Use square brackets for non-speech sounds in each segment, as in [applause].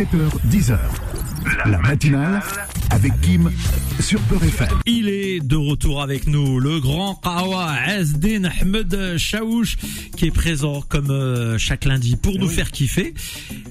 7h, 10h. La matinale avec Kim sur Peur FM. Il est de retour avec nous, le grand Kawa Asdin Ahmed Chaouch, qui est présent comme euh, chaque lundi pour nous faire kiffer.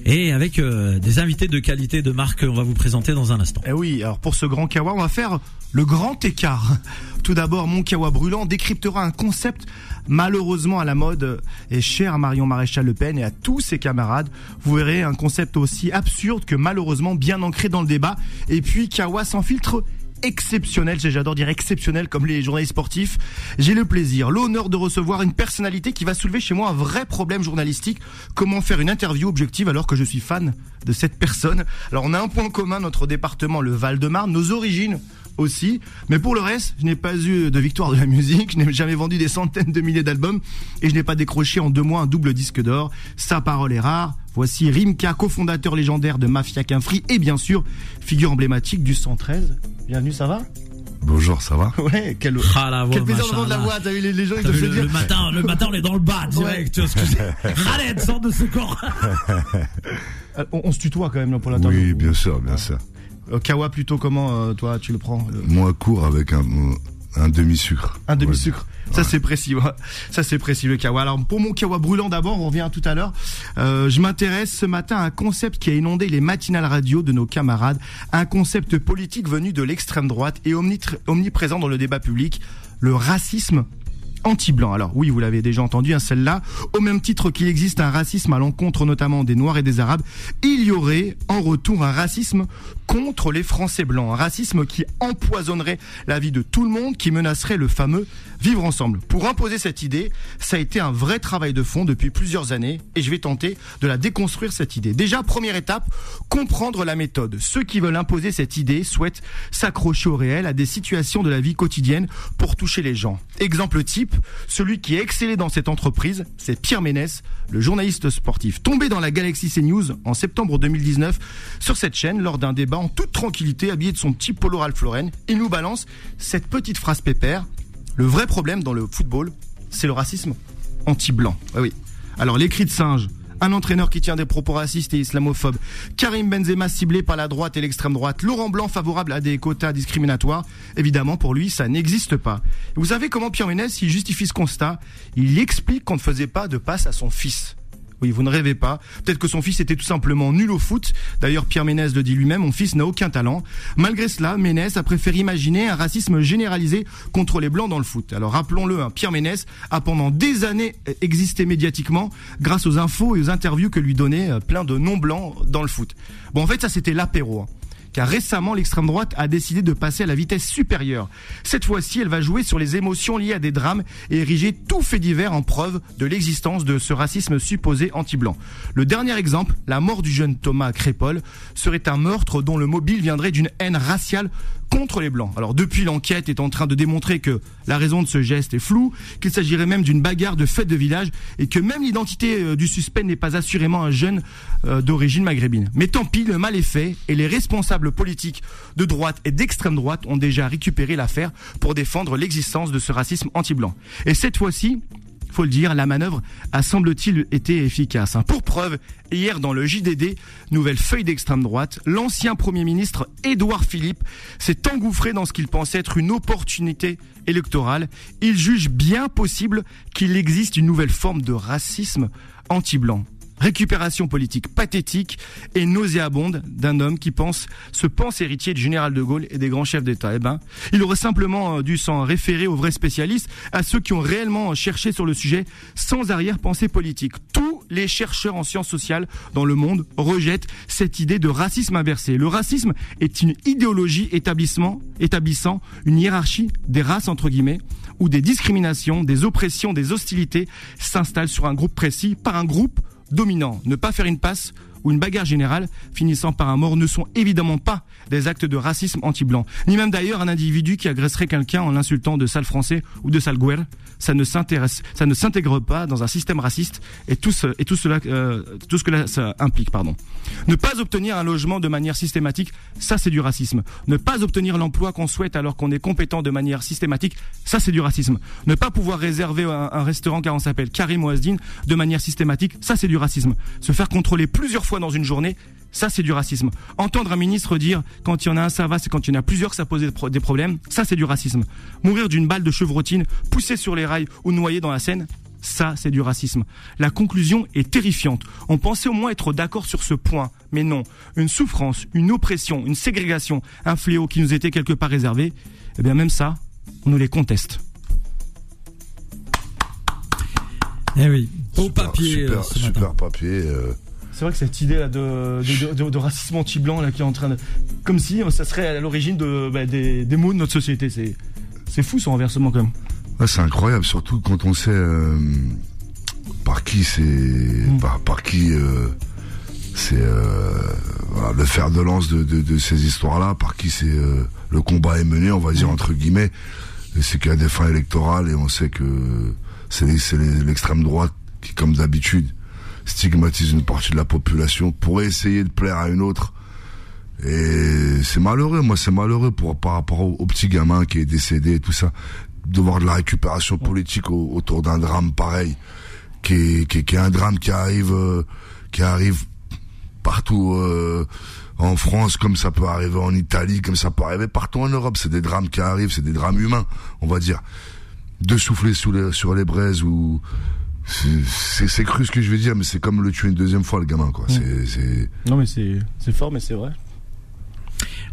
Et avec euh, des invités de qualité de marque, on va vous présenter dans un instant. Eh oui, alors pour ce grand kawa, on va faire le grand écart. Tout d'abord, mon kawa brûlant décryptera un concept malheureusement à la mode et cher Marion Maréchal Le Pen et à tous ses camarades. Vous verrez un concept aussi absurde que malheureusement bien ancré dans le débat. Et puis kawa sans filtre exceptionnel, j'adore dire exceptionnel comme les journalistes sportifs. J'ai le plaisir, l'honneur de recevoir une personnalité qui va soulever chez moi un vrai problème journalistique. Comment faire une interview objective alors que je suis fan de cette personne? Alors on a un point commun, notre département, le Val-de-Marne, nos origines aussi. Mais pour le reste, je n'ai pas eu de victoire de la musique, je n'ai jamais vendu des centaines de milliers d'albums et je n'ai pas décroché en deux mois un double disque d'or. Sa parole est rare. Voici Rimka, cofondateur légendaire de Mafia Quinfri et bien sûr figure emblématique du 1treze Bienvenue, ça va? Bonjour, ça va? Ouais, quel, Ah, la voix, quel plaisir d'entendre la voix. T'as vu les, les gens, ils font le, dire. le matin, le matin, on est dans le bas direct. Tu vois ce que [laughs] Khaled, sors de ce corps. [laughs] Euh, On, on se tutoie quand même là, pour l'interview. Oui, bien sûr, bien sûr. Kawa plutôt comment euh, toi tu le prends Moi, court avec un, un demi-sucre. Un demi-sucre. Ça c'est précis, ouais. ça c'est précis le kawa. Alors pour mon kawa brûlant d'abord, on revient tout à l'heure. Euh, je m'intéresse ce matin à un concept qui a inondé les matinales radio de nos camarades, un concept politique venu de l'extrême droite et omniprésent dans le débat public, le racisme anti-blanc. Alors oui, vous l'avez déjà entendu, hein, celle-là, au même titre qu'il existe un racisme à l'encontre notamment des Noirs et des Arabes, il y aurait en retour un racisme contre les Français blancs, un racisme qui empoisonnerait la vie de tout le monde, qui menacerait le fameux vivre ensemble. Pour imposer cette idée, ça a été un vrai travail de fond depuis plusieurs années et je vais tenter de la déconstruire cette idée. Déjà, première étape, comprendre la méthode. Ceux qui veulent imposer cette idée souhaitent s'accrocher au réel, à des situations de la vie quotidienne pour toucher les gens. Exemple type, celui qui a excellé dans cette entreprise, c'est Pierre Ménès, le journaliste sportif, tombé dans la galaxie CNews en septembre 2019 sur cette chaîne lors d'un débat en toute tranquillité, habillé de son petit polo Ralph Lauren. Il nous balance cette petite phrase pépère. Le vrai problème dans le football, c'est le racisme anti-blanc. Ah oui. Alors les cris de singe, un entraîneur qui tient des propos racistes et islamophobes, Karim Benzema ciblé par la droite et l'extrême droite, Laurent Blanc favorable à des quotas discriminatoires, évidemment pour lui ça n'existe pas. Vous savez comment Pierre Ménès il justifie ce constat Il explique qu'on ne faisait pas de passe à son fils. Oui, vous ne rêvez pas. Peut-être que son fils était tout simplement nul au foot. D'ailleurs, Pierre Ménès le dit lui-même, mon fils n'a aucun talent. Malgré cela, Ménès a préféré imaginer un racisme généralisé contre les blancs dans le foot. Alors rappelons-le, hein, Pierre Ménès a pendant des années euh, existé médiatiquement grâce aux infos et aux interviews que lui donnaient euh, plein de non-blancs dans le foot. Bon, en fait, ça c'était l'apéro. hein car récemment l'extrême droite a décidé de passer à la vitesse supérieure. Cette fois-ci, elle va jouer sur les émotions liées à des drames et ériger tout fait divers en preuve de l'existence de ce racisme supposé anti-blanc. Le dernier exemple, la mort du jeune Thomas Crépol, serait un meurtre dont le mobile viendrait d'une haine raciale contre les blancs. Alors depuis l'enquête est en train de démontrer que la raison de ce geste est floue, qu'il s'agirait même d'une bagarre de fête de village et que même l'identité euh, du suspect n'est pas assurément un jeune euh, d'origine maghrébine. Mais tant pis, le mal est fait et les responsables politiques de droite et d'extrême droite ont déjà récupéré l'affaire pour défendre l'existence de ce racisme anti-blanc. Et cette fois-ci, faut le dire, la manœuvre a semble-t-il été efficace. hein. Pour preuve, hier dans le JDD, nouvelle feuille d'extrême droite, l'ancien Premier ministre Édouard Philippe s'est engouffré dans ce qu'il pensait être une opportunité électorale. Il juge bien possible qu'il existe une nouvelle forme de racisme anti-blanc. Récupération politique pathétique et nauséabonde d'un homme qui pense, se pense héritier du général de Gaulle et des grands chefs d'État. Eh ben, il aurait simplement euh, dû s'en référer aux vrais spécialistes, à ceux qui ont réellement cherché sur le sujet sans arrière-pensée politique. Tous les chercheurs en sciences sociales dans le monde rejettent cette idée de racisme inversé. Le racisme est une idéologie établissement, établissant une hiérarchie des races entre guillemets où des discriminations, des oppressions, des hostilités s'installent sur un groupe précis par un groupe dominant. Ne pas faire une passe ou une bagarre générale finissant par un mort ne sont évidemment pas des actes de racisme anti-blanc. Ni même d'ailleurs un individu qui agresserait quelqu'un en l'insultant de sale français ou de sale guerre. Ça ne s'intéresse, ça ne s'intègre pas dans un système raciste et tout, ce, et tout cela, euh, tout ce que ça implique, pardon. Ne pas obtenir un logement de manière systématique, ça c'est du racisme. Ne pas obtenir l'emploi qu'on souhaite alors qu'on est compétent de manière systématique, ça c'est du racisme. Ne pas pouvoir réserver un, un restaurant car on s'appelle Karim Ouazdine de manière systématique, ça c'est du racisme. Se faire contrôler plusieurs fois fois dans une journée, ça c'est du racisme. Entendre un ministre dire quand il y en a un ça va, c'est quand il y en a plusieurs ça pose des pro- des problèmes, ça c'est du racisme. Mourir d'une balle de chevrotine, poussé sur les rails ou noyé dans la Seine, ça c'est du racisme. La conclusion est terrifiante. On pensait au moins être d'accord sur ce point, mais non. Une souffrance, une oppression, une ségrégation, un fléau qui nous était quelque part réservé, eh bien même ça, on nous les conteste. Eh oui, au Super, papier super, euh, ce super matin. papier. euh, C'est vrai que cette idée là de, de, de- de racisme anti-blanc là qui est en train de, comme si euh, ça serait à l'origine de, bah, des, des maux de notre société. C'est, c'est fou ce renversement quand même. ouais, c'est incroyable, surtout quand on sait euh, par qui c'est, Mm. par, par qui euh, c'est euh, voilà, le fer de lance de, de, de ces histoires-là, par qui c'est le combat est mené, on va Mm. dire entre guillemets. Et c'est qu'il y a des fins électorales et on sait que c'est l'extrême droite qui, comme d'habitude, stigmatise une partie de la population pour essayer de plaire à une autre. Et c'est malheureux, moi c'est malheureux pour par rapport au, petit gamin qui est décédé et tout ça, de voir de la récupération politique au- autour d'un drame pareil, qui est, qui est, un drame qui arrive, euh, qui arrive partout euh, en France, comme ça peut arriver en Italie, comme ça peut arriver partout en Europe. C'est des drames qui arrivent, c'est des drames humains, on va dire. De souffler sur les braises ou c'est- c'est c'est cru ce que je vais dire, mais c'est comme le tuer une deuxième fois le gamin, quoi. C'est c'est Non mais c'est, c'est fort mais c'est vrai.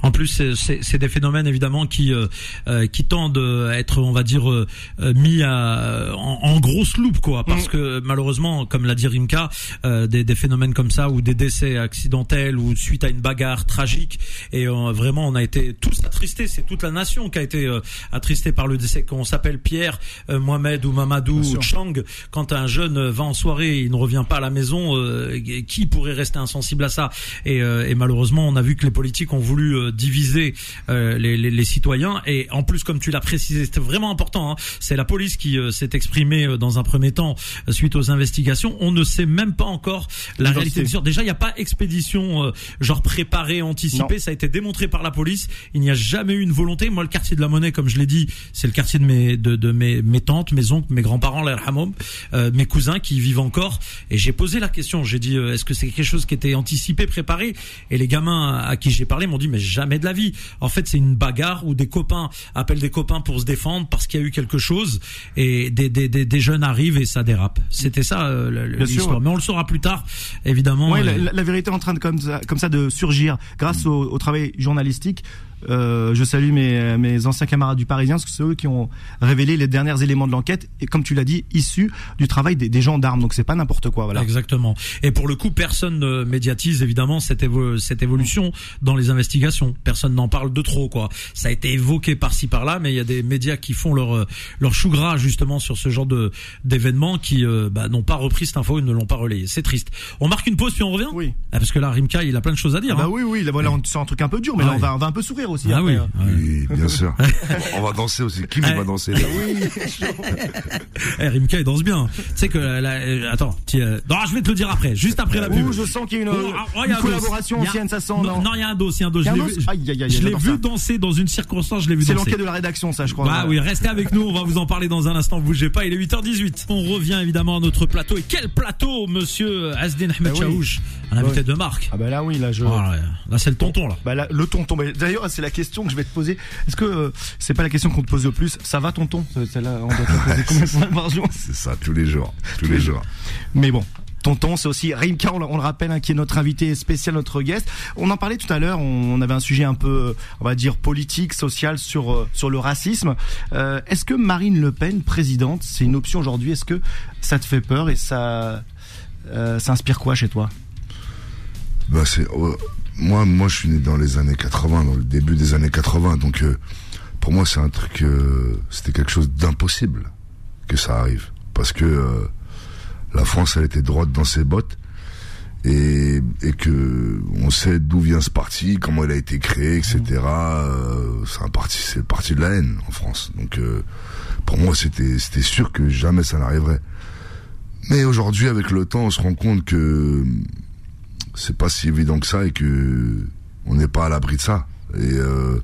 En plus, c'est- des phénomènes évidemment qui euh, euh, qui tendent à être, on va dire, euh, euh, mis à, en, en grosse loupe, quoi. Parce que malheureusement, comme l'a dit Rimka, euh, des, des phénomènes comme ça ou des décès accidentels ou suite à une bagarre tragique, et euh, vraiment, on a été tous attristés. C'est toute la nation qui a été euh, attristée par le décès. Qu'on s'appelle Pierre, euh, Mohamed ou Mamadou ou. Chang, quand un jeune va en soirée, et il ne revient pas à la maison. euh, qui pourrait rester insensible à ça? Et, euh, et malheureusement, on a vu que les politiques ont voulu diviser euh, les, les, les citoyens. Et en plus, comme tu l'as précisé, c'était vraiment important. hein, c'est la police qui euh, s'est exprimée euh, dans un premier temps euh, suite aux investigations. On ne sait même pas encore la réalité sûr. Déjà, il n'y a pas expédition euh, genre préparée, anticipée. Non. Ça a été démontré par la police. Il n'y a jamais eu une volonté. Moi, le quartier de la Monnaie, comme je l'ai dit, c'est le quartier de mes de, de mes, mes tantes, mes oncles, mes grands-parents, hamoum, euh, mes cousins qui y vivent encore. Et j'ai posé la question. J'ai dit, euh, est-ce que c'est quelque chose qui était anticipé, préparé? Et les gamins à qui j'ai parlé m'ont dit, mais jamais de la vie. En fait, c'est une bagarre où des copains appellent des copains pour se défendre parce qu'il y a eu quelque chose et des, des, des, des jeunes arrivent et ça dérape. C'était ça euh, l'histoire. Mais on le saura plus tard, évidemment. Ouais, la, vérité est en train de comme ça, comme ça de surgir grâce au, au travail journalistique. Euh, je salue mes, mes anciens camarades du Parisien, parce que c'est eux qui ont révélé les derniers éléments de l'enquête et comme tu l'as dit, issus du travail des, des gendarmes. Donc c'est pas n'importe quoi, voilà. Exactement. Et pour le coup, personne ne médiatise évidemment cette, évo- cette évolution dans les investigations. Personne n'en parle de trop, quoi. Ça a été évoqué par-ci par-là, mais il y a des médias qui font leur euh, leur chou gras justement sur ce genre de d'événements qui euh, bah, n'ont pas repris cette info et ne l'ont pas relayé. C'est triste. On marque une pause puis on revient? Oui. Ah, parce que là, Rimka, il a plein de choses à dire. Ah bah hein. oui, oui, là, voilà, on sent un truc un peu dur, mais Ah là on ouais. va, on va un peu sourire aussi. Ah après, oui. hein. ouais. Oui, bien sûr. [laughs] On va danser aussi. Qui Ouais. va danser là? [laughs] Eh, Rimka, il danse bien. Tu sais que la- la- euh, attends, euh, non, je vais te le dire après, juste après la pub. Ouh, je sens qu'il y a une, Oh, ah, oh, y a collaboration ancienne, ça sent, non, il y a un dos, il y a un dos. Je l'ai vu- Aïe, aïe, aïe, je l'ai vu ça. danser dans une circonstance, je l'ai vu C'est danser. l'enquête de la rédaction, ça, je crois. Bah oui, restez avec nous, on va vous en parler dans un instant, bougez pas, il est 8h18. On revient évidemment à notre plateau. Et quel plateau, monsieur Asdin Ahmed Bah oui. Chaouch, un invité oui. de marque. Ah bah là, oui, là, je. Oh, là, là, c'est le tonton, là. Bah là, le tonton. Bah, D'ailleurs, c'est la question que je vais te poser. Est-ce que euh, c'est pas la question qu'on te pose le plus Ça va, tonton? Celle-là, on doit te poser [laughs] combien de fois par jour? C'est ça, tous les jours. Tous les jours. Mais bon. C'est aussi Rimka, on, le- rappelle, hein, qui est notre invité spécial, notre guest. On en parlait tout à l'heure, on, avait un sujet un peu, on va dire, politique, social sur, euh, sur le racisme. Euh, Est-ce que Marine Le Pen, présidente, c'est une option aujourd'hui? Est-ce que ça te fait peur et ça, euh, ça inspire quoi chez toi? Bah c'est moi moi je suis né dans les années 80 dans le début des années 80 donc pour moi c'est un truc c'était quelque chose d'impossible que ça arrive parce que la France elle était droite dans ses bottes. Et, que on sait d'où vient ce parti comment il a été créé etc euh, c'est parti c'est le parti de la haine en France. Donc euh, pour moi c'était sûr que jamais ça n'arriverait. Mais aujourd'hui avec le temps on se rend compte que c'est pas si évident que ça et que on n'est pas à l'abri de ça. Et, euh,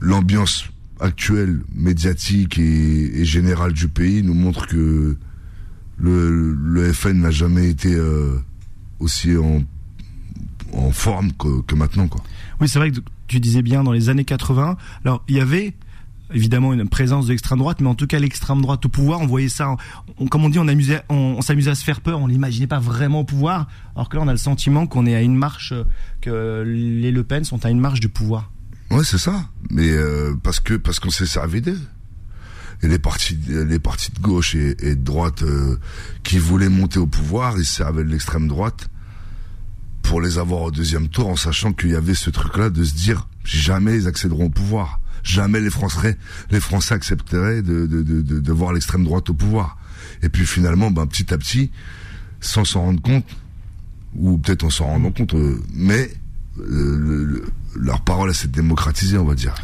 l'ambiance actuelle, médiatique et générale du pays nous montre que le, le FN n'a jamais été euh, aussi en, en forme que, que maintenant, quoi. Oui, c'est vrai que tu disais bien dans les années 80. Alors, il y avait évidemment une présence de l'extrême droite, mais en tout cas l'extrême droite au pouvoir, on voyait ça, on, comme on dit, on amusait, on, s'amusait à se faire peur, on l'imaginait pas vraiment au pouvoir, alors que là on a le sentiment qu'on est à une marche, que les Le Pen sont à une marche du pouvoir. Ouais, c'est ça, mais euh, parce que parce qu'on s'est servi d'eux. Et les partis, les partis de gauche et, de droite euh, qui voulaient monter au pouvoir, ils servaient l'extrême droite pour les avoir au deuxième tour en sachant qu'il y avait ce truc-là de se dire jamais ils accéderont au pouvoir. Jamais les Français, les Français accepteraient de, de, de, de voir l'extrême droite au pouvoir. Et puis finalement, ben, petit à petit, sans s'en rendre compte, ou peut-être en s'en rendant compte, euh, euh, leur parole s'est démocratisée, on va dire.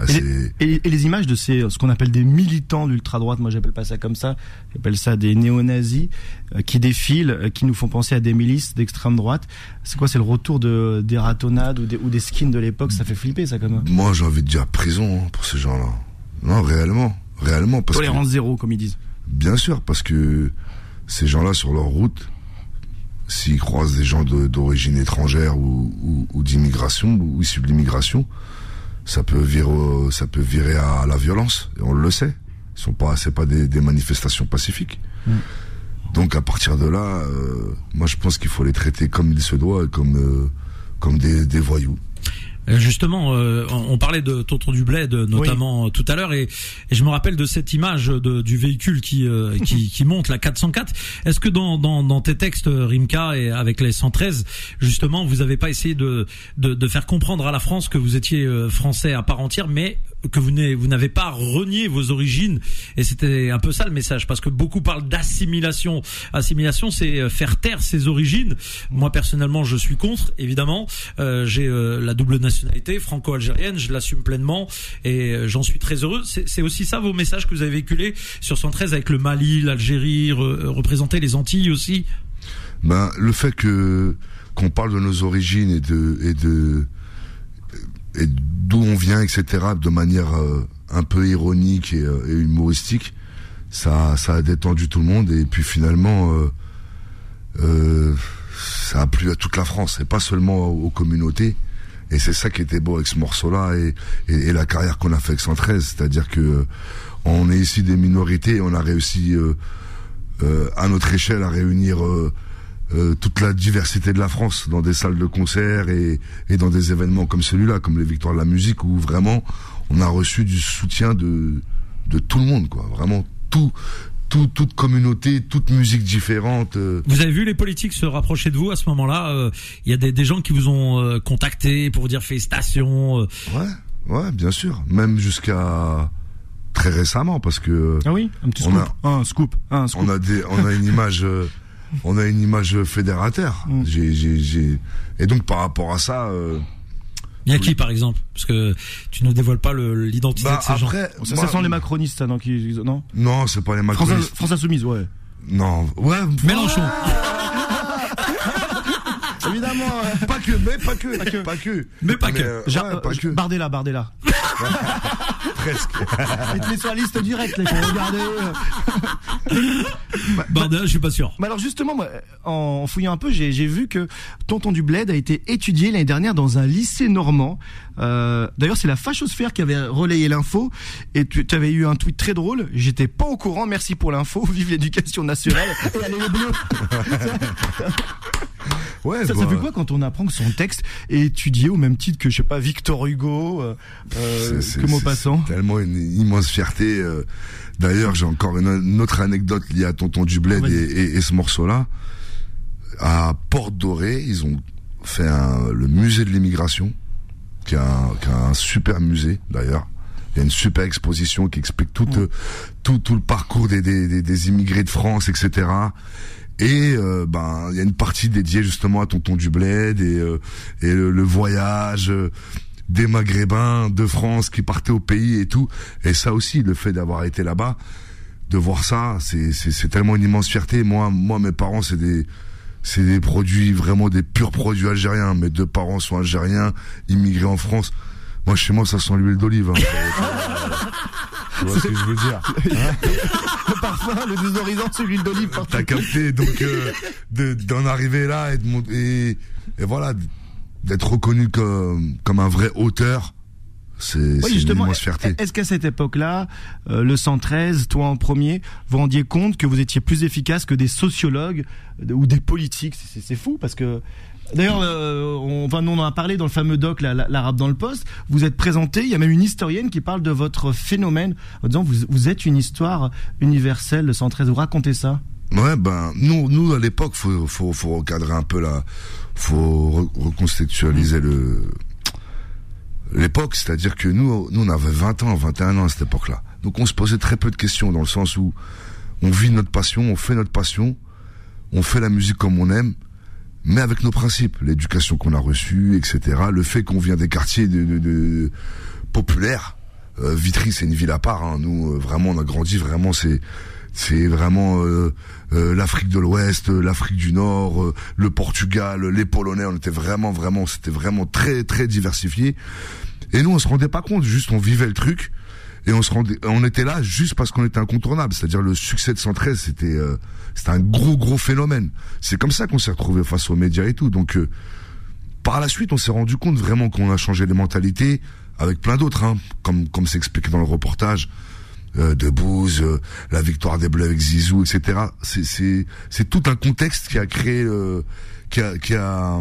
Et les, images de ces, ce qu'on appelle des militants d'ultra droite, moi j'appelle pas ça comme ça, j'appelle ça des néo-nazis euh, qui défilent, euh, qui nous font penser à des milices d'extrême droite. C'est quoi C'est le retour de des ratonnades ou des, ou des skins de l'époque? Ça fait flipper ça quand même. Moi j'ai envie de dire prison hein, pour ces gens-là. Non, réellement, réellement parce Tolérance zéro comme ils disent. Bien sûr, parce que ces gens-là sur leur route s'ils croisent des gens d'origine étrangère ou, ou, d'immigration ou issus de l'immigration, ça peut virer, ça peut virer à la violence. Et on le sait. Ce sont pas, c'est pas des, manifestations pacifiques. Mm. Donc à partir de là, euh, moi je pense qu'il faut les traiter comme il se doit, comme euh, comme des, des voyous. Euh, justement, euh, on parlait de Tonton du Bled notamment tout à l'heure et, je me rappelle de cette image de, du véhicule qui, euh, [laughs] qui, qui monte la 404. Est-ce que dans, dans, dans, tes textes Rimka et avec les 113 justement vous avez pas essayé de, de, de faire comprendre à la France que vous étiez français à part entière, mais que vous n'avez pas renié vos origines et c'était un peu ça le message parce que beaucoup parlent d'assimilation. Assimilation, c'est euh, faire taire ses origines. Moi personnellement, je suis contre. Évidemment, euh, j'ai euh, la double nationalité franco-algérienne, je l'assume pleinement et j'en suis très heureux. C'est aussi ça vos messages que vous avez véhiculés sur 113 avec le Mali, l'Algérie, représenter les Antilles aussi? Ben le fait que qu'on parle de nos origines et de et de et d'où on vient, etc., de manière euh, un peu ironique et, euh, et, humoristique, ça, ça a détendu tout le monde et puis finalement, euh, euh ça a plu à toute la France et pas seulement aux, communautés. Et c'est ça qui était beau avec ce morceau-là et, et, la carrière qu'on a fait avec 113, c'est-à-dire que on est ici des minorités, et on a réussi à notre échelle à réunir euh, toute la diversité de la France dans des salles de concert et, et dans des événements comme celui-là, comme les Victoires de la musique, où vraiment on a reçu du soutien de, de tout le monde, quoi. Vraiment tout, tout, toute communauté, toute musique différente. Euh. Vous avez vu les politiques se rapprocher de vous à ce moment-là euh, Il y a des, des, gens qui vous ont contacté pour vous dire félicitations. Ouais, ouais, bien sûr. Même jusqu'à très récemment, parce que. Ah oui, un petit scoop. On a, un scoop, un scoop. On a des, on a une image on a une image fédérateur. Mm. Et donc par rapport à ça. Euh, il y a qui par exemple? Parce que tu ne dévoiles pas l'identité bah, de ces gens. Ça, ça sent les macronistes, non qui, Non, non c'est pas les macronistes. France, Insoumise, ouais. Non, ouais. Mélenchon. Évidemment. [laughs] Pas que, mais pas que. Pas que. Pas que. Mais pas que. Euh, ouais, pas que. Bardella, Bardella. [laughs] Presque. Et tu sur la liste directe, les regardez. [laughs] Bardella, je suis pas sûr. Mais alors justement, en fouillant un peu, j'ai vu que Tonton du Bled a été étudié l'année dernière dans un lycée normand. Euh, D'ailleurs, c'est la fachosphère qui avait relayé l'info. Et tu avais eu un tweet très drôle. J'étais pas au courant. Merci pour l'info. Vive l'éducation nationale. Et allez les bleus. Ouais, ça, ça, fait quoi quand on apprend que son texte est étudié au même titre que je sais pas Victor Hugo, euh, euh que Maupassant Tellement une immense fierté. Euh. D'ailleurs, j'ai encore une, autre anecdote liée à Tonton du Bled et, et, ce morceau-là. À Porte Dorée, ils ont fait un, le musée de l'immigration, qui est un, qui un super musée d'ailleurs. Il y a une super exposition qui explique tout, euh, tout, tout le parcours des, des, des immigrés de France, etc. Et euh, ben il y a une partie dédiée justement à Tonton du et, euh, et le, voyage euh, des Maghrébins de France qui partaient au pays et tout. Et ça aussi, le fait d'avoir été là-bas, de voir ça, c'est c'est tellement une immense fierté. Moi moi mes parents c'est des c'est des produits vraiment des purs produits algériens. Mes deux parents sont algériens, immigrés en France. Moi chez moi ça sent l'huile d'olive. Hein. [laughs] Tu vois ce que je veux dire [laughs] le parfum, le désodorisant, c'est l'huile d'olive. partout. T'as capté, donc euh, de- d'en arriver là et de mon- et, et voilà d'être reconnu comme comme un vrai auteur, c'est Oui, justement, immense fierté. est-ce qu'à cette époque-là, euh, le 113, toi en premier, vous rendiez compte que vous étiez plus efficace que des sociologues euh, ou des politiques? C'est fou parce que. D'ailleurs, euh, on, on en a parlé dans le fameux doc, la- la- l'arabe dans le poste. Vous êtes présenté, il y a même une historienne qui parle de votre phénomène en disant vous, vous êtes une histoire universelle, le 113. Vous racontez ça? Ouais, ben nous, nous à l'époque, faut, faut, recadrer un peu là, faut re- reconstitualiser le l'époque, c'est-à-dire que nous, nous on avait 20 ans, 21 ans à cette époque-là. Donc on se posait très peu de questions dans le sens où on vit notre passion, on fait notre passion, on fait la musique comme on aime, mais avec nos principes, l'éducation qu'on a reçue, etc. Le fait qu'on vient des quartiers de, de- de- populaires. Euh, Vitry, c'est une ville à part. hein. Nous, euh, vraiment, on a grandi. Vraiment, c'est c'est vraiment euh, euh, l'Afrique de l'Ouest, euh, l'Afrique du Nord, euh, le Portugal, les Polonais. On était vraiment, vraiment, c'était vraiment très, très diversifié. Et nous, on se rendait pas compte. Juste, on vivait le truc. Et on se rendait, on était là juste parce qu'on était incontournable. C'est-à-dire le succès de 113, c'était, euh, c'était un gros, gros phénomène. C'est comme ça qu'on s'est retrouvé face aux médias et tout. Donc, euh, par la suite, on s'est rendu compte vraiment qu'on a changé les mentalités avec plein d'autres, hein, comme comme c'est expliqué dans le reportage euh, de Bouze, euh, la victoire des Bleus avec Zizou, etc. C'est c'est c'est tout un contexte qui a créé, euh, qui a qui a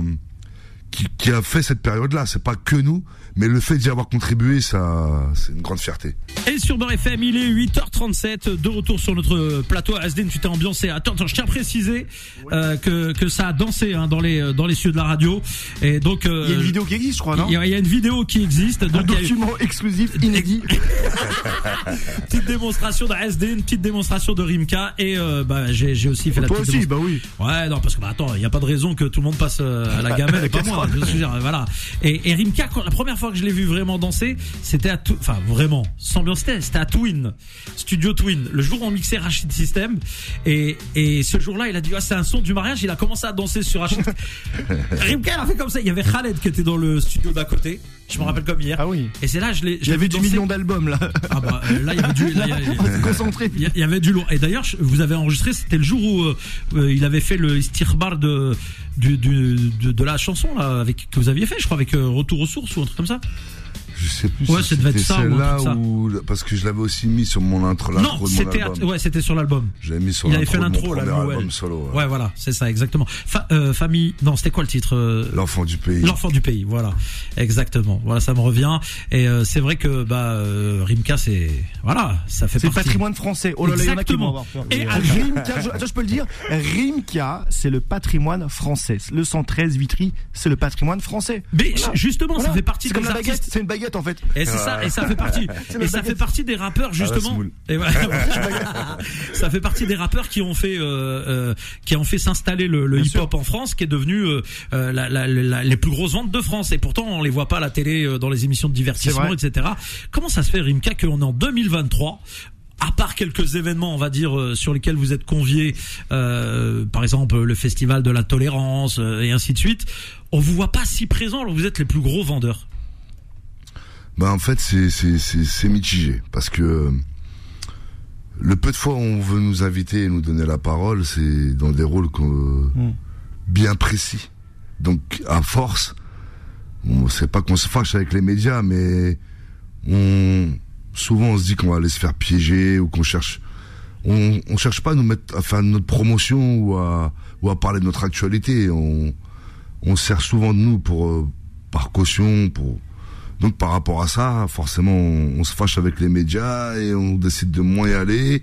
qui, qui a fait cette période-là. C'est pas que nous, mais le fait d'y avoir contribué, ça, c'est une grande fierté. Et sur Beurre FM, il est 8h37, de retour sur notre plateau. Asden, tu t'es ambiancé. Attends, attends, je tiens à préciser euh, que, que ça a dansé hein, dans les dans les cieux de la radio. Et donc, euh, Il y a une vidéo qui existe, je crois, non il y a- il y a une vidéo qui existe. Un Donc, eu- document exclusif, inédit. [laughs] petite démonstration de SD, une petite démonstration de Rimka et euh, bah j'ai j'ai aussi fait la Toi petite aussi, bah oui. Ouais, non, parce que bah, attends, il y a pas de raison que tout le monde passe euh, à la gamelle et pas [laughs] moi. Je veux dire, voilà. Et, et Rimka, quand, la première fois que je l'ai vu vraiment danser, c'était à tout, enfin vraiment, sans ambiance, c'était c'était à Twin, Studio Twin. Le jour où on mixait Rachid System et et ce jour-là, il a dit ah c'est un son du mariage. Il a commencé à danser sur Rachid. [laughs] Rimka, il a fait comme ça. Il y avait Khaled qui était dans le studio d'à côté. Je me rappelle comme hier. Ah oui. Et c'est là, je l'ai. je Il y avait du million d'albums, là. Ah bah euh, là il y avait du. là, il y [laughs] a- Concentré. il y, avait du lourd. Et d'ailleurs, vous avez enregistré, c'était le jour où euh, euh, il avait fait le stirbar de, du, du- de, de la chanson là, avec, que vous aviez fait, je crois, avec euh, Retour aux sources ou un truc comme ça. Je sais plus Ouais, si ça devait être c'était celle-là ou parce que je l'avais aussi mis sur mon intro, Non, de c'était album. ouais, c'était sur l'album. J'avais mis sur Il avait l'intro fait de mon l'intro, là, premier Noël. album solo. ouais. Ouais, voilà, c'est ça, exactement. Fa- euh, famille, non, c'était quoi le titre euh, L'enfant du pays. L'enfant du pays, voilà, exactement. Voilà, ça me revient. Et euh, c'est vrai que bah euh, Rimka, c'est voilà, ça fait C'est patrimoine français. Oh là là, il y en a qui vont Exactement. avoir peur. Et à- Rimka, je, attends, je peux le dire. Rimka, c'est le patrimoine français. Le 113 Vitry, c'est le patrimoine français. Mais Voilà. justement, ça fait partie C'est des comme la baguette, c'est une baguette en fait. Et c'est ça, et ça fait partie, [laughs] et ça fait partie des rappeurs justement. Et ouais, [laughs] [laughs] ça fait partie des rappeurs qui ont fait, euh, euh, qui ont fait s'installer le, hip-hop en France, qui est devenu euh, la, la- la- les plus grosses ventes de France. Et pourtant, on les voit pas à la télé, dans les émissions de divertissement, etc. Comment ça se fait, Rimka, qu'on est en 2023? À part quelques événements, on va dire, euh, sur lesquels vous êtes conviés, euh, par exemple le festival de la tolérance euh, et ainsi de suite, on vous voit pas si présent alors vous êtes les plus gros vendeurs. Bah en fait c'est c'est c'est c'est mitigé parce que le peu de fois où on veut nous inviter et nous donner la parole, c'est dans des rôles qu'on- Mm. bien précis. Donc à force, on c'est pas qu'on se fâche avec les médias, mais on souvent on se dit qu'on va aller se faire piéger ou qu'on cherche on, on cherche pas à nous mettre à faire notre promotion ou à ou à parler de notre actualité. On on sert souvent de nous pour euh, par caution pour donc par rapport à ça, forcément, on, on se fâche avec les médias et on décide de moins y aller.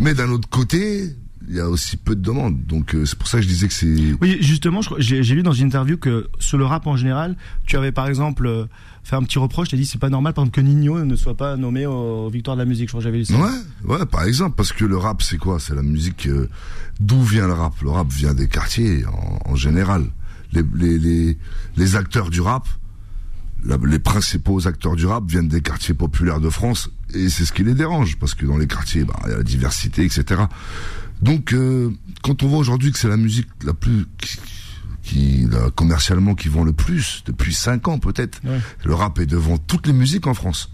Mais d'un autre côté, il y a aussi peu de demandes. Donc euh, c'est pour ça que je disais que c'est Oui, justement, j'ai lu dans une interview que sur le rap en général, tu avais par exemple euh, fait un petit reproche, tu as dit c'est pas normal par exemple que Nino ne soit pas nommé aux victoires de la musique, je crois que j'avais lu ça. Ouais, ouais, par exemple, parce que le rap, c'est quoi? C'est la musique. euh, D'où vient le rap? Le rap vient des quartiers en, en général. Les, les, les, les acteurs du rap, la- les principaux acteurs du rap viennent des quartiers populaires de France, et c'est ce qui les dérange, parce que dans les quartiers, bah, il y a la diversité, etc. Donc, euh, quand on voit aujourd'hui que c'est la musique la plus qui, qui la- commercialement qui vend le plus depuis cinq ans peut-être, Ouais. le rap est devant toutes les musiques en France.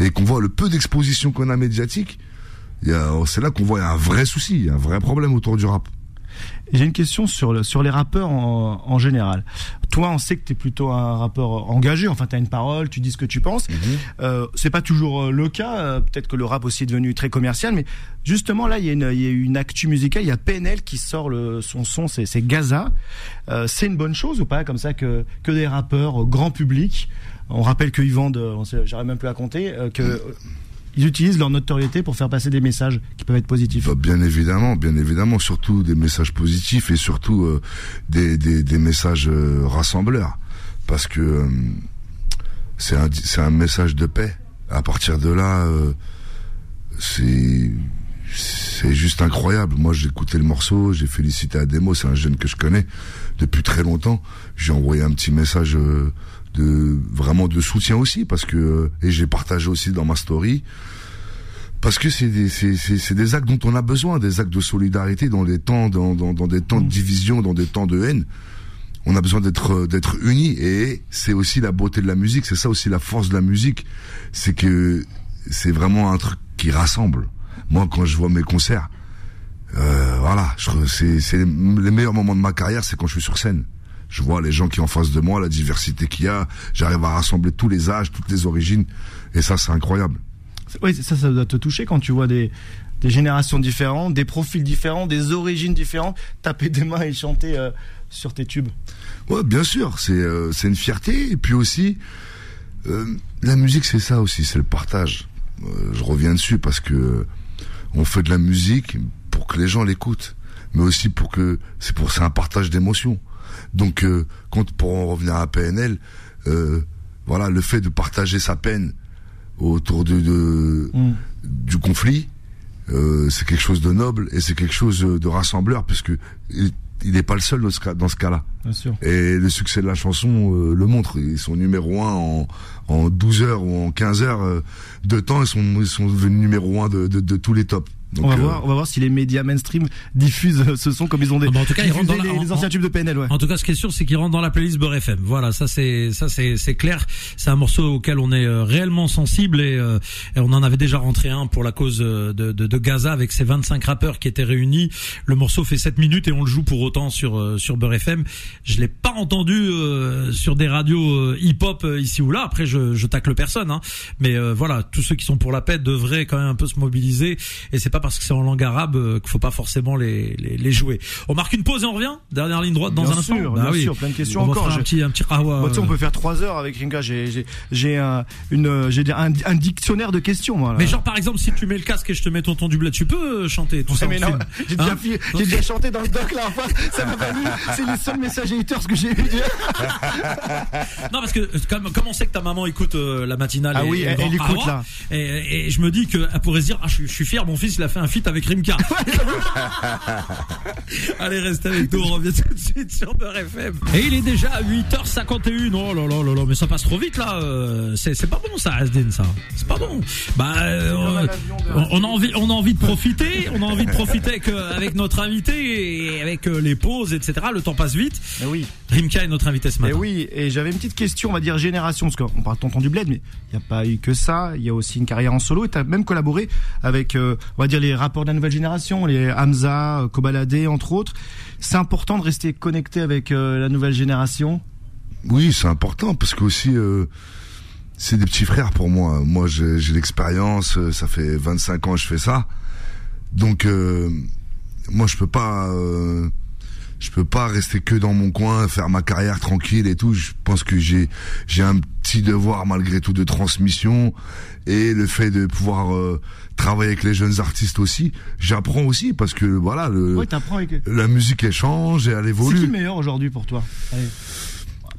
et qu'on voit le peu d'exposition qu'on a médiatique, c'est là qu'on voit un vrai souci, un vrai problème autour du rap. J'ai une question sur, le, sur les rappeurs en, en général. Toi, on sait que tu es plutôt un rappeur engagé, enfin tu as une parole, tu dis ce que tu penses. Euh, c'est pas toujours euh, le cas, euh, peut-être que le rap aussi est devenu très commercial, mais justement là, il y, a une- il y a une actu musicale, il y a PNL qui sort le, son son, c'est Gaza. Euh, c'est une bonne chose ou pas, comme ça, que, que des rappeurs grand public, on rappelle qu'ils vendent, j'arrive même plus à compter, que... Ils utilisent leur notoriété pour faire passer des messages qui peuvent être positifs. Bah, bien évidemment, bien évidemment, surtout des messages positifs et surtout euh, des, des, messages euh, rassembleurs, parce que euh, c'est un un message de paix. À partir de là, c'est c'est juste incroyable. Moi, j'ai écouté le morceau, j'ai félicité Ademo, c'est un jeune que je connais depuis très longtemps. J'ai envoyé un petit message de vraiment de soutien aussi, parce que et j'ai partagé aussi dans ma story. Parce que c'est des, c'est, c'est, c'est des actes dont on a besoin, des actes de solidarité dans des temps, dans, dans, dans des temps de division, dans des temps de haine. On a besoin d'être, d'être unis et c'est aussi la beauté de la musique. C'est ça aussi la force de la musique. C'est que c'est vraiment un truc qui rassemble. Moi, quand je vois mes concerts, euh, voilà, je, c'est, c'est les meilleurs moments de ma carrière, c'est quand je suis sur scène. Je vois les gens qui sont en face de moi, la diversité qu'il y a. J'arrive à rassembler tous les âges, toutes les origines. Et ça, c'est incroyable. Oui, ça, ça doit te toucher quand tu vois des, des générations différentes, des profils différents, des origines différentes, taper des mains et chanter euh, sur tes tubes. Ouais, bien sûr, c'est euh, c'est une fierté. Et puis aussi, euh, la musique, c'est ça aussi, c'est le partage. Je reviens dessus parce que on fait de la musique pour que les gens l'écoutent, mais aussi pour que c'est pour c'est un partage d'émotions. Donc, euh, quand pour en revenir à PNL, euh, voilà, le fait de partager sa peine autour de, de Mm. du conflit, euh, c'est quelque chose de noble et c'est quelque chose de rassembleur puisque il il n'est pas le seul dans ce cas- dans ce cas-là. Bien sûr. Et le succès de la chanson euh, le montre. Ils sont numéro un en, en 12 heures ou en 15 heures euh, de temps. Ils sont, ils sont devenus numéro un de, de, de tous les tops. Donc, on va euh, voir, on va voir si les médias mainstream diffusent euh, [laughs] ce son comme ils ont des, Ah bah, en tout cas, ils diffusé rentrent dans la- les, les en- anciens tubes de PNL, ouais. En tout cas, ce qui est sûr, c'est qu'il rentre dans la playlist Beurre FM. Voilà, ça c'est ça c'est c'est clair. C'est un morceau auquel on est euh, réellement sensible et, euh, et on en avait déjà rentré un pour la cause euh, de, de, de Gaza avec ces 25 rappeurs qui étaient réunis. Le morceau fait 7 minutes et on le joue pour autant sur euh, sur Beurre FM. Je l'ai pas entendu euh, sur des radios euh, hip-hop euh, ici ou là. Après, je je tacle personne, hein. mais euh, voilà, tous ceux qui sont pour la paix devraient quand même un peu se mobiliser. Et c'est pas parce que c'est en langue arabe euh, qu'il faut pas forcément les, les les jouer. On marque une pause et on revient. Dernière ligne droite dans Bien un instant. sûr, Bah bien oui. sûr, plein de questions On encore. un petit un petit rahwa, Bah, tu sais, on euh, peut faire trois heures avec Ringa. J'ai, un, une, j'ai un, un dictionnaire de questions, moi. Mais genre par exemple si tu mets le casque et je te mets tonton du bled, tu peux euh, chanter tout ça mais non, film. j'ai déjà, Hein j'ai déjà chanté dans le doc là. Enfin, ça m'a valu. C'est les seuls messages haters que j'ai eu. [laughs] Non parce que comme, comme on sait que ta maman écoute euh, la matinale Ah et, oui, elle- écoute, là. Et, et je me dis qu'elle pourrait se dire ah je, suis- je suis fier mon fils il a fait un feat avec Rimka. [laughs] [laughs] Allez restez avec nous on revient tout de suite sur Beurre FM. Et il est déjà à 8h51 oh là là là là mais ça passe trop vite là euh, c'est c'est pas bon ça Asdin ça c'est pas bon bah euh, on, on a envie on a envie de profiter on a envie de profiter avec, euh, avec notre invité et avec euh, les pauses etc le temps passe vite Mais oui. Rimka est notre invité ce Et matin oui, et j'avais une petite question, on va dire génération, parce qu'on parle tonton du bled, mais il n'y a pas eu que ça. Il y a aussi une carrière en solo, et tu as même collaboré avec, euh, on va dire, les rappeurs de la nouvelle génération, les Hamza, euh, Kobalade, entre autres. C'est important de rester connecté avec euh, la nouvelle génération? Oui, c'est important parce que aussi euh, c'est des petits frères pour moi. Moi, j'ai l'expérience. Ça fait 25 ans que je fais ça. Donc, moi, je peux pas, je peux pas rester que dans mon coin, faire ma carrière tranquille et tout. Je pense que j'ai j'ai un petit devoir malgré tout de transmission et le fait de pouvoir euh, travailler avec les jeunes artistes aussi. J'apprends aussi parce que voilà, le, Ouais, avec. La musique elle change et elle qui évolue. le meilleur aujourd'hui pour toi? Allez.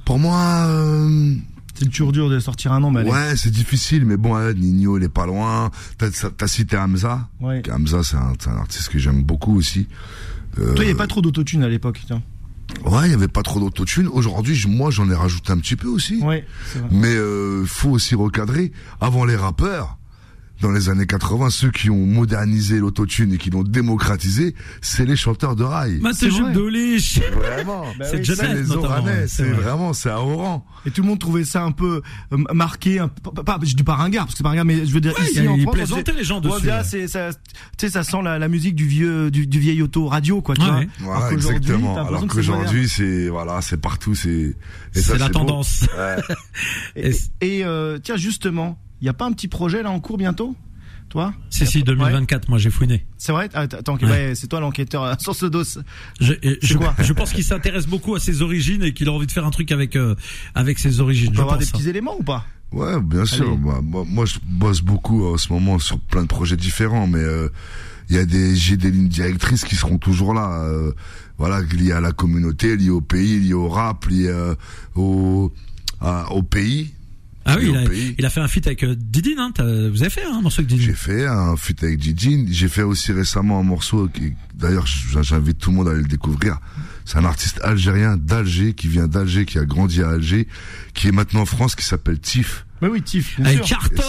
Pour moi. euh, C'est toujours dur de sortir un nom, mais allez. Ouais, c'est difficile, mais bon, hein, Nino, il est pas loin. T'as, cité Hamza. Ouais. Hamza, c'est un, artiste que j'aime beaucoup aussi. Euh, Toi, il n'y avait pas trop d'autotune à l'époque. tiens. Ouais, il y avait pas trop d'autotune. Aujourd'hui, moi, j'en ai rajouté un petit peu aussi. Ouais, c'est vrai. Mais euh, faut aussi recadrer. Avant les rappeurs, dans les années 80, ceux qui ont modernisé l'autotune et qui l'ont démocratisé, c'est les chanteurs de rail. Ma C'est liche. [laughs] Vraiment. Bah C'est oui, les Oranais, c'est vrai. vraiment, c'est à Oran. Et tout le monde trouvait ça un peu euh, marqué, un, pas, pas- je dis pas ringard parce que c'est pas ringard, mais je veux dire Ouais, ici il- en il France, on plaisantait disait- les gens dessus, ouais. c'est ça, tu sais, ça sent la, la musique du vieux, du, du vieil auto radio, quoi. Tu Ouais, vois. ouais. Voilà, Alors exactement. Alors qu'aujourd'hui, c'est, voilà, c'est partout, c'est, et ça, C'est la tendance. Et, euh, tiens, justement, il y a pas un petit projet là en cours bientôt, toi? Si, si, 2024, moi j'ai fouiné. C'est vrai? Ah, Attends, Ouais. ouais, c'est toi l'enquêteur euh, [laughs] sur ce dos. Je, je, quoi? je pense qu'il s'intéresse beaucoup à ses origines et qu'il a envie de faire un truc avec euh, avec ses origines. Tu Je peux avoir des pense. petits éléments ou pas? Ouais, bien sûr. Allez. Moi, moi, moi, je bosse beaucoup en ce moment sur plein de projets différents, mais euh, il y a des, j'ai des lignes directrices qui seront toujours là. euh, voilà, liées à la communauté, liées au pays, liées au rap, liées euh, au, à- au pays. Ah oui, il a, pays. il a fait un feat avec euh, Didine. Hein, vous avez fait un morceau avec Didine J'ai fait un feat avec Gigi. J'ai fait aussi récemment un morceau qui, d'ailleurs, j'invite tout le monde à aller le découvrir. C'est un artiste algérien d'Alger, qui vient d'Alger, qui a grandi à Alger, qui est maintenant en France, qui s'appelle Tif. Mais oui, Tiff, c'est carton.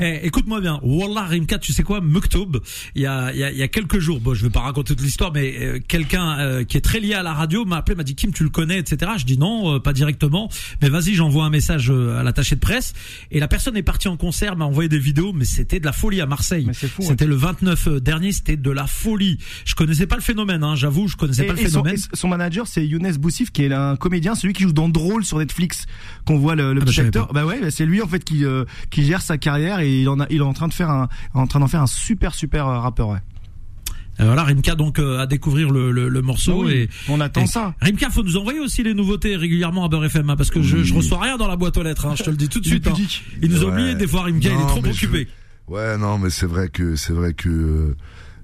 Eh, écoute-moi bien, Wallah Rimka, tu sais quoi, Muktoub, il y a, il y, a, il y a quelques jours, bon, je vais pas raconter toute l'histoire, mais euh, quelqu'un euh, qui est très lié à la radio m'a appelé, m'a dit Kim, tu le connais, etc. Je dis non, euh, pas directement, mais vas-y, j'envoie un message euh, à l'attaché de presse. Et la personne est partie en concert, m'a envoyé des vidéos, mais c'était de la folie à Marseille. Hein. C'était le 29 dernier, c'était de la folie. Je connaissais pas le phénomène, hein, j'avoue, je connaissais Et, pas le son, phénomène. son manager, c'est Younes Boussif, qui est un comédien, celui qui joue dans Drôle sur Netflix, qu'on voit le, le Ah bah, acteur. Bah ouais, c'est lui en fait qui euh, qui gère sa carrière et il en a, il est en train de faire un, en train d'en faire un super super euh, rappeur. Ouais. Euh, voilà, Rimka donc euh, à découvrir le, le, le morceau Oui, et on attend et- ça. Rimka, faut nous envoyer aussi les nouveautés régulièrement à Beurre FM, hein, parce que je, Oui. je reçois rien dans la boîte aux lettres, hein, je te le dis tout de suite. hein. Il nous a Ouais. oublié des fois, Rimka, il est trop je occupé. Ouais, non, mais c'est vrai que c'est vrai que euh,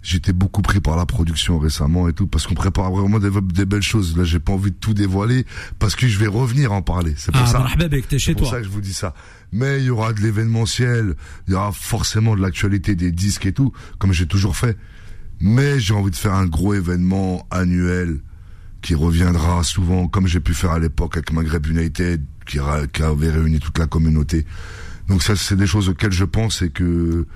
j'étais beaucoup pris par la production récemment et tout parce qu'on prépare vraiment des, des belles choses. Là, j'ai pas envie de tout dévoiler parce que je vais revenir en parler. C'est pour Ah, ça. C'est chez pour toi. ça que je vous dis ça. Mais il y aura de l'événementiel, il y aura forcément de l'actualité des disques et tout, comme j'ai toujours fait. Mais j'ai envie de faire un gros événement annuel qui reviendra souvent, comme j'ai pu faire à l'époque avec Maghreb United, qui avait réuni toute la communauté. Donc ça, c'est des choses auxquelles je pense et que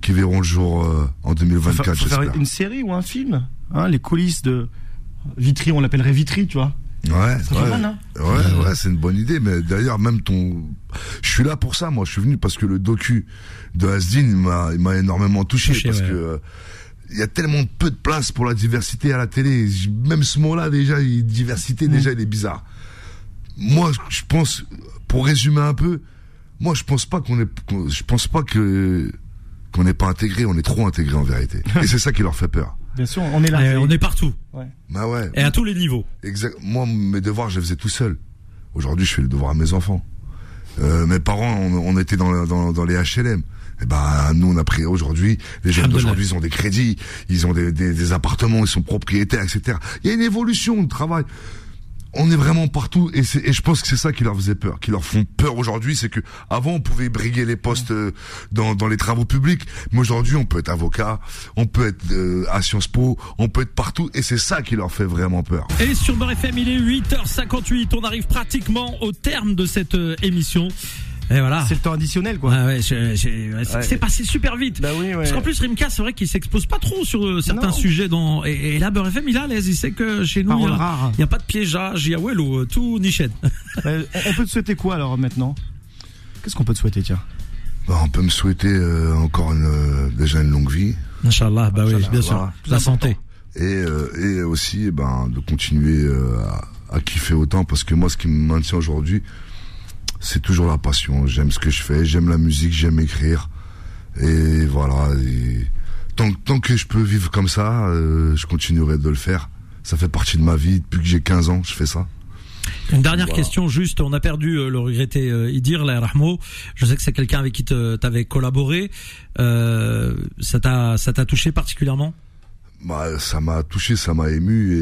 qui verront le jour euh, en Faut 2024, faire, faut faire j'espère. une série ou un film, hein, les coulisses de Vitry, on l'appellerait Vitry, tu vois. Ouais, Ça fait ouais. mal, hein Ouais, ouais, c'est une bonne idée, mais d'ailleurs, même ton, je suis là pour ça, moi, je suis venu parce que le docu de Asdin, il m'a, il m'a énormément touché, Touché, parce ouais. que, euh, il y a tellement peu de place pour la diversité à la télé. Même ce mot-là, déjà, il- diversité, déjà, il est bizarre. Moi, je pense, pour résumer un peu, moi, je pense pas qu'on est, je pense pas que, qu'on n'est pas intégré, on est trop intégré en vérité. [laughs] Et c'est ça qui leur fait peur. Bien sûr, on est là. Eh, on est partout. Bah ouais. Et à tous les niveaux. Exact. Moi, mes devoirs, je les faisais tout seul. Aujourd'hui, je fais les devoirs à mes enfants. Euh, mes parents, on, on était dans, dans, dans les HLM. Et ben, nous, on a pris aujourd'hui, les jeunes d'aujourd'hui, ils ont des crédits, ils ont des, des, des appartements, ils sont propriétaires, etc. Il y a une évolution de travail. On est vraiment partout et, c'est- et je pense que c'est ça qui leur faisait peur, qui leur font peur aujourd'hui, c'est que avant on pouvait briguer les postes euh, dans, dans les travaux publics, mais aujourd'hui on peut être avocat, on peut être euh, à Sciences Po, on peut être partout et c'est ça qui leur fait vraiment peur. Et sur Beurre FM, il est 8h58. On arrive pratiquement au terme de cette euh, émission. Et voilà. C'est le temps additionnel, quoi. Ah ouais, c'est Ouais. passé super vite. Bah oui, ouais. Parce qu'en plus, Rimka, c'est vrai qu'il s'expose pas trop sur euh, certains Non. sujets. Dans... Et, et là, Beurre FM, il est à l'aise. Il sait que chez nous, il Parole n'y a, pas de piégeage, il y a Wello, euh, tout nichette. [laughs] Euh, on peut te souhaiter quoi alors maintenant? Qu'est-ce qu'on peut te souhaiter, tiens? Bah, on peut me souhaiter euh, encore une, euh, déjà une longue vie Inch'Allah, bah oui, bien sûr. voilà. La santé. et, euh, et aussi eh ben, de continuer euh, à, à kiffer autant parce que moi ce qui me maintient aujourd'hui c'est toujours la passion. J'aime ce que je fais, j'aime la musique, j'aime écrire et voilà. Et tant, tant que je peux vivre comme ça, euh, je continuerai de le faire. Ça fait partie de ma vie depuis que j'ai 15 ans, je fais ça. Une dernière Voilà. question, juste, on a perdu euh, le regretté euh, Idir, la Rahmo. Je sais que c'est quelqu'un avec qui tu avais collaboré. Euh, ça t'a ça t'a touché particulièrement? Bah, ça m'a touché, ça m'a ému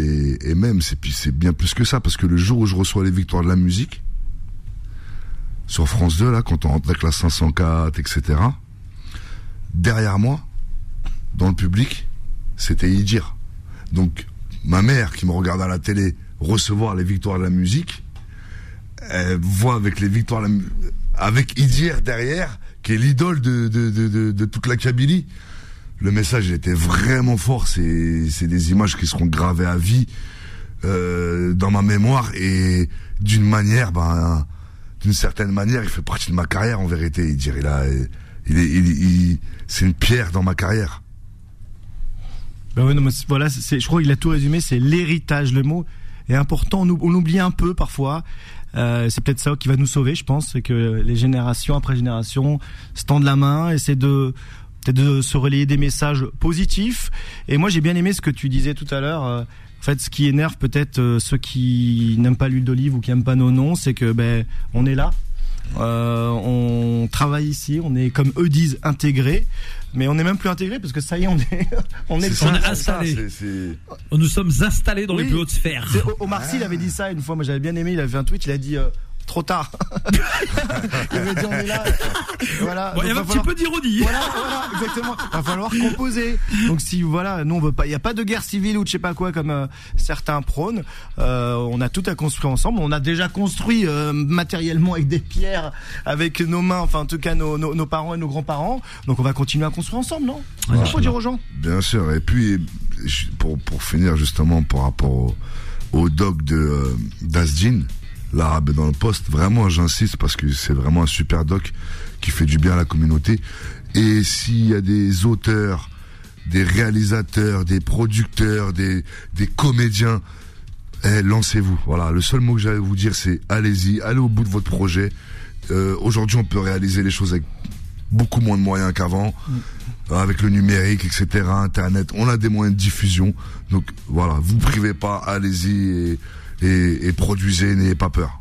et, et même c'est bien plus que ça parce que le jour où je reçois les victoires de la musique sur France 2 là quand on rentre avec la 504 etc derrière moi dans le public c'était Idir donc ma mère qui me regarde à la télé recevoir les victoires de la musique elle voit avec les victoires avec Idir derrière qui est l'idole de, de, de, toute la Kabylie. Le message était vraiment fort. C'est, c'est des images qui seront gravées à vie euh, dans ma mémoire et d'une manière, ben, d'une certaine manière, il fait partie de ma carrière en vérité. Il dirait là, est, il, il- c'est une pierre dans ma carrière. Ben ouais, non, mais voilà, je crois qu'il a tout résumé. C'est l'héritage. Le mot est important. On, on oublie un peu parfois. Euh, c'est peut-être ça qui va nous sauver, je pense, c'est que les générations après génération se tendent la main, essaient de peut-être de se relayer des messages positifs. Et moi, j'ai bien aimé ce que tu disais tout à l'heure. euh, fait, ce qui énerve peut-être euh, ceux qui n'aiment pas l'huile d'olive ou qui n'aiment pas nos noms, c'est que ben on est là, euh, on travaille ici, on est comme eux disent intégrés, mais on n'est même plus intégrés parce que ça y est, on est [laughs] on est, ça, on est on est installé. C'est- c'est- Nous sommes installés dans les plus hautes sphères. Omar Sy, il avait dit ça une fois. Moi, j'avais bien aimé. Il avait fait un tweet. Il a dit euh, trop tard. [laughs] il avait dit on est là. [laughs] Voilà. Bon, il y avait un va petit falloir- peu d'ironie. [laughs] Voilà, voilà, exactement. Va falloir composer. Donc si voilà, nous on veut pas, il y a pas de guerre civile ou de je sais pas quoi comme euh, certains prônent. Euh, on a tout à construire ensemble. On a déjà construit euh, matériellement avec des pierres, avec nos mains, enfin en tout cas nos, nos, nos parents et nos grands-parents. Donc on va continuer à construire ensemble, non? Ouais, Il faut dire aux gens. Bien sûr. Et puis, pour, pour finir justement par rapport au, au doc de euh, d'Asdin, l'arabe dans le poste, vraiment j'insiste parce que c'est vraiment un super doc qui fait du bien à la communauté. Et s'il y a des auteurs, des réalisateurs, des producteurs, des, des comédiens, eh, lancez-vous. Voilà, le seul mot que j'allais vous dire, c'est allez-y, allez au bout de votre projet. Euh, Aujourd'hui, on peut réaliser les choses avec beaucoup moins de moyens qu'avant, euh, avec le numérique, etc., Internet. On a des moyens de diffusion. Donc voilà, vous privez pas, allez-y et, et, produisez, n'ayez pas peur.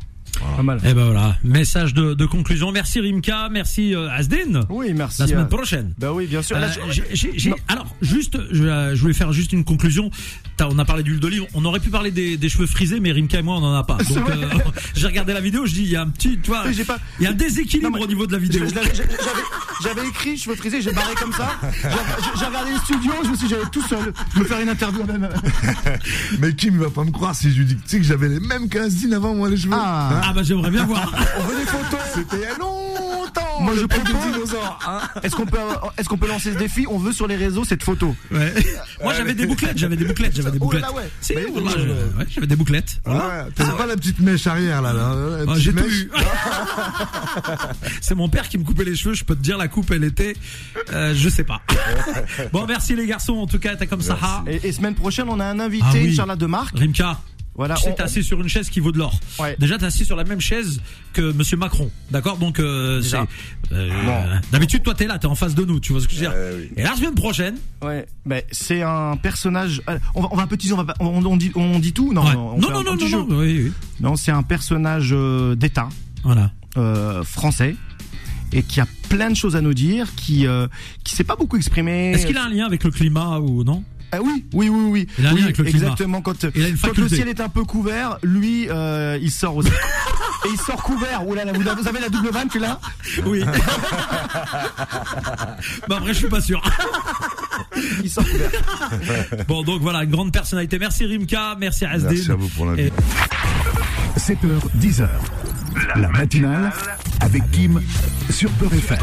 Pas mal. Et ben voilà, message de, de conclusion. Merci Rimka, merci euh, Asden. Oui, merci. La semaine euh, prochaine. Bah oui, bien sûr. Euh, alors, juste, je, euh, je voulais faire juste une conclusion. On a parlé d'huile d'olive. On aurait pu parler des, des cheveux frisés, mais Rimka et moi, on en a pas. Donc, euh, [laughs] j'ai regardé la vidéo. Je dis, il y a un petit, tu vois, pas- il y a un déséquilibre Non, mais- au niveau de la vidéo. J'avais écrit, je veux friser, j'ai barré comme ça. J'ai regardé le studio, je me suis dit, j'allais tout seul me faire une interview. Même. [laughs] Mais Kim, il va pas me croire si je lui dis, tu sais que j'avais les mêmes qu'Asdin avant moi les cheveux. Ah. Ah bah j'aimerais bien voir. On veut des photos. C'était il y a longtemps. Moi, je propose- des dinosaures. hein. Est-ce qu'on peut, est-ce qu'on peut lancer ce défi On veut sur les réseaux cette photo. Ouais. Moi j'avais des bouclettes, j'avais des bouclettes, j'avais des Oh là bouclettes. là, ouais. Si, je- j'avais des bouclettes. Voilà. Ouais, T'as pas la petite mèche arrière là, là la Ah, petite J'ai tout mèche. vu. [laughs] C'est mon père qui me coupait les cheveux. Je peux te dire la coupe, elle était, euh, je sais pas. [laughs] Bon, merci les garçons. En tout cas, t'es comme ça. Et, et semaine prochaine, on a un invité, Ah oui. Inch'Allah, de marque. Rimka. Voilà. Tu sais, on- t'es assis sur une chaise qui vaut de l'or. Ouais. Déjà, t'es assis sur la même chaise que Monsieur Macron. D'accord? Donc, euh, c'est. Euh. D'habitude, toi, t'es là, t'es en face de nous. Tu vois ce que je veux dire? Oui. Et la semaine prochaine, Ouais. Ben, c'est un personnage. euh, On va, on va un peu teaser, on, va, on, on dit, on dit tout? Non. ouais. on non, non, un non, petit non, non, oui, oui. Non, c'est un personnage euh, d'État. Voilà. euh, français et qui a plein de choses à nous dire, qui euh, qui s'est pas beaucoup exprimé. Est-ce qu'il a un lien avec le climat ou non? Ah oui, oui, oui, oui. Il a oui, avec le climat. exactement. Quand, Il a une quand le ciel est un peu couvert, lui, euh, il sort aussi. [laughs] et il sort couvert. Là, vous avez la double vanne, tu l'as Oui. [laughs] bah après, je suis pas sûr. Il sort couvert. [laughs] Bon, donc voilà, une grande personnalité. Merci Rimka, merci Merci Asdin. à vous pour l'invite. 7h, 10h. La matinale avec Kim sur Peur FM.